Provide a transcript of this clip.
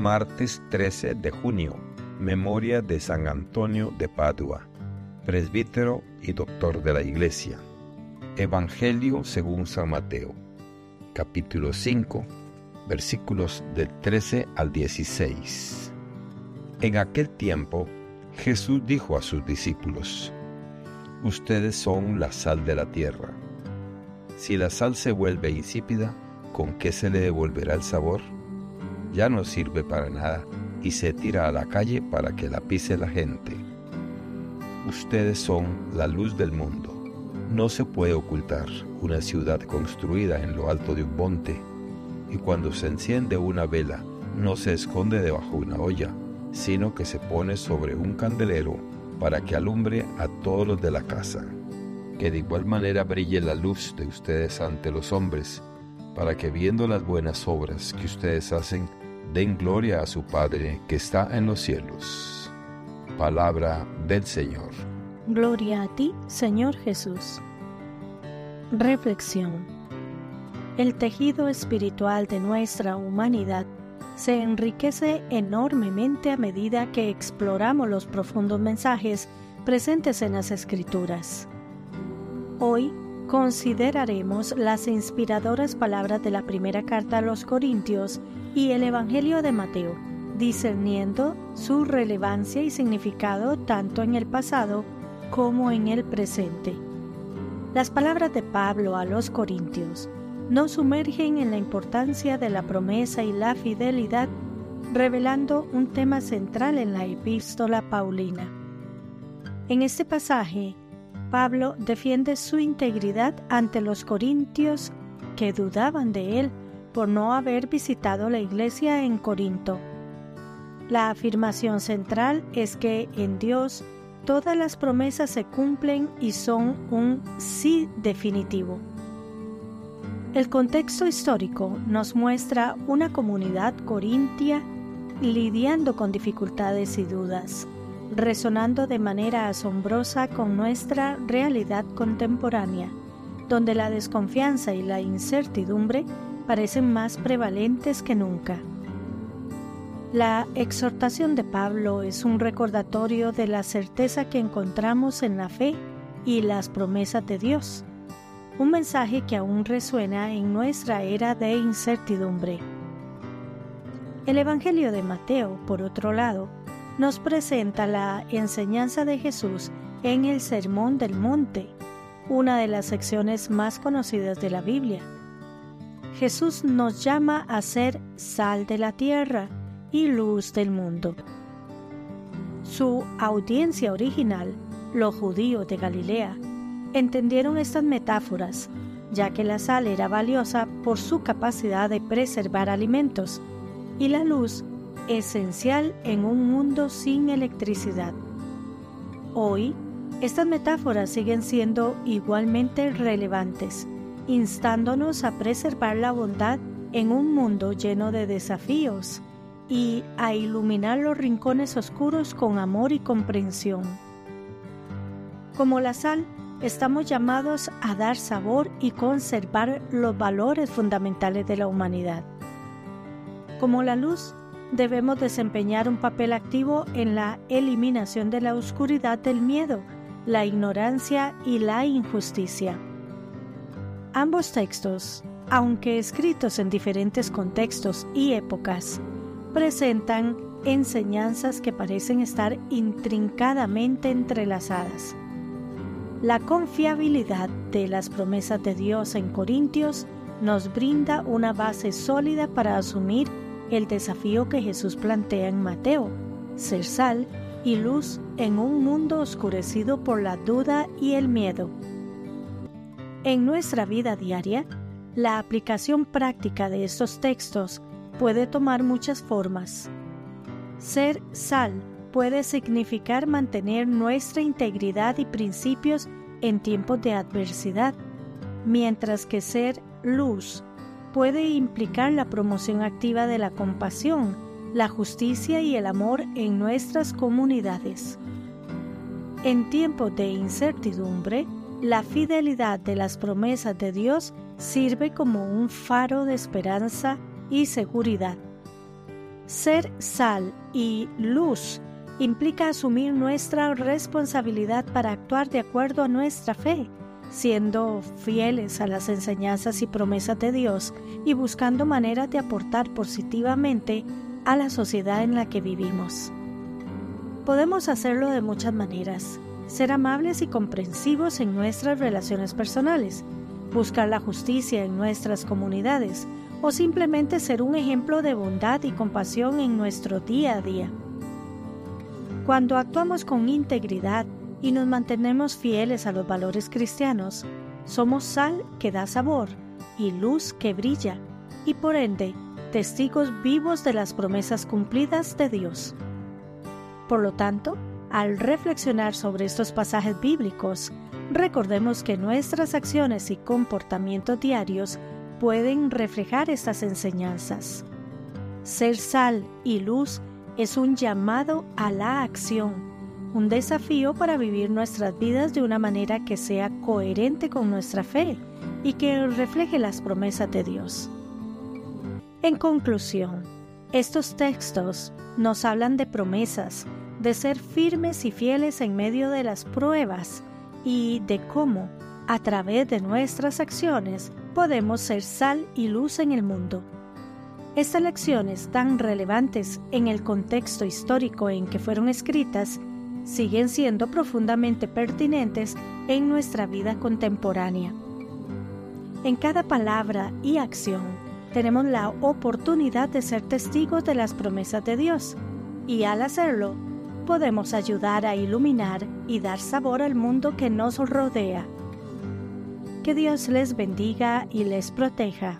Martes 13 de junio, memoria de San Antonio de Padua, presbítero y doctor de la Iglesia. Evangelio según San Mateo, capítulo 5, versículos del 13 al 16. En aquel tiempo, Jesús dijo a sus discípulos, Ustedes son la sal de la tierra. Si la sal se vuelve insípida, ¿con qué se le devolverá el sabor? Ya no sirve para nada y se tira a la calle para que la pise la gente. Ustedes son la luz del mundo. No se puede ocultar una ciudad construida en lo alto de un monte, y cuando se enciende una vela, no se esconde debajo de una olla, sino que se pone sobre un candelero para que alumbre a todos los de la casa. Que de igual manera brille la luz de ustedes ante los hombres, para que viendo las buenas obras que ustedes hacen, den gloria a su Padre que está en los cielos. Palabra del Señor. Gloria a ti, Señor Jesús. Reflexión. El tejido espiritual de nuestra humanidad se enriquece enormemente a medida que exploramos los profundos mensajes presentes en las Escrituras. Hoy consideraremos las inspiradoras palabras de la primera carta a los Corintios y el Evangelio de Mateo, discerniendo su relevancia y significado tanto en el pasado como en el presente. Las palabras de Pablo a los Corintios nos sumergen en la importancia de la promesa y la fidelidad, revelando un tema central en la epístola paulina. En este pasaje, Pablo defiende su integridad ante los corintios que dudaban de él por no haber visitado la iglesia en Corinto. La afirmación central es que en Dios todas las promesas se cumplen y son un sí definitivo. El contexto histórico nos muestra una comunidad corintia lidiando con dificultades y dudas, resonando de manera asombrosa con nuestra realidad contemporánea, donde la desconfianza y la incertidumbre parecen más prevalentes que nunca. La exhortación de Pablo es un recordatorio de la certeza que encontramos en la fe y las promesas de Dios un mensaje que aún resuena en nuestra era de incertidumbre. El Evangelio de Mateo, por otro lado, nos presenta la enseñanza de Jesús en el Sermón del Monte, una de las secciones más conocidas de la Biblia. Jesús nos llama a ser sal de la tierra y luz del mundo. Su audiencia original, los judíos de Galilea, entendieron estas metáforas, ya que la sal era valiosa por su capacidad de preservar alimentos y la luz esencial en un mundo sin electricidad. Hoy, estas metáforas siguen siendo igualmente relevantes, instándonos a preservar la bondad en un mundo lleno de desafíos y a iluminar los rincones oscuros con amor y comprensión. Como la sal, estamos llamados a dar sabor y conservar los valores fundamentales de la humanidad. Como la luz, debemos desempeñar un papel activo en la eliminación de la oscuridad del miedo, la ignorancia y la injusticia. Ambos textos, aunque escritos en diferentes contextos y épocas, presentan enseñanzas que parecen estar intrincadamente entrelazadas. La confiabilidad de las promesas de Dios en Corintios nos brinda una base sólida para asumir el desafío que Jesús plantea en Mateo, ser sal y luz en un mundo oscurecido por la duda y el miedo. En nuestra vida diaria, la aplicación práctica de estos textos puede tomar muchas formas. Ser sal puede significar mantener nuestra integridad y principios en tiempos de adversidad, mientras que ser luz puede implicar la promoción activa de la compasión, la justicia y el amor en nuestras comunidades. En tiempos de incertidumbre, la fidelidad de las promesas de Dios sirve como un faro de esperanza y seguridad. Ser sal y luz implica asumir nuestra responsabilidad para actuar de acuerdo a nuestra fe, siendo fieles a las enseñanzas y promesas de Dios y buscando maneras de aportar positivamente a la sociedad en la que vivimos. Podemos hacerlo de muchas maneras, ser amables y comprensivos en nuestras relaciones personales, buscar la justicia en nuestras comunidades o simplemente ser un ejemplo de bondad y compasión en nuestro día a día. Cuando actuamos con integridad y nos mantenemos fieles a los valores cristianos, somos sal que da sabor y luz que brilla, y por ende, testigos vivos de las promesas cumplidas de Dios. Por lo tanto, al reflexionar sobre estos pasajes bíblicos, recordemos que nuestras acciones y comportamientos diarios pueden reflejar estas enseñanzas. Ser sal y luz es un llamado a la acción, un desafío para vivir nuestras vidas de una manera que sea coherente con nuestra fe y que refleje las promesas de Dios. En conclusión, estos textos nos hablan de promesas, de ser firmes y fieles en medio de las pruebas y de cómo, a través de nuestras acciones, podemos ser sal y luz en el mundo. Estas lecciones tan relevantes en el contexto histórico en que fueron escritas siguen siendo profundamente pertinentes en nuestra vida contemporánea. En cada palabra y acción tenemos la oportunidad de ser testigos de las promesas de Dios y al hacerlo podemos ayudar a iluminar y dar sabor al mundo que nos rodea. Que Dios les bendiga y les proteja.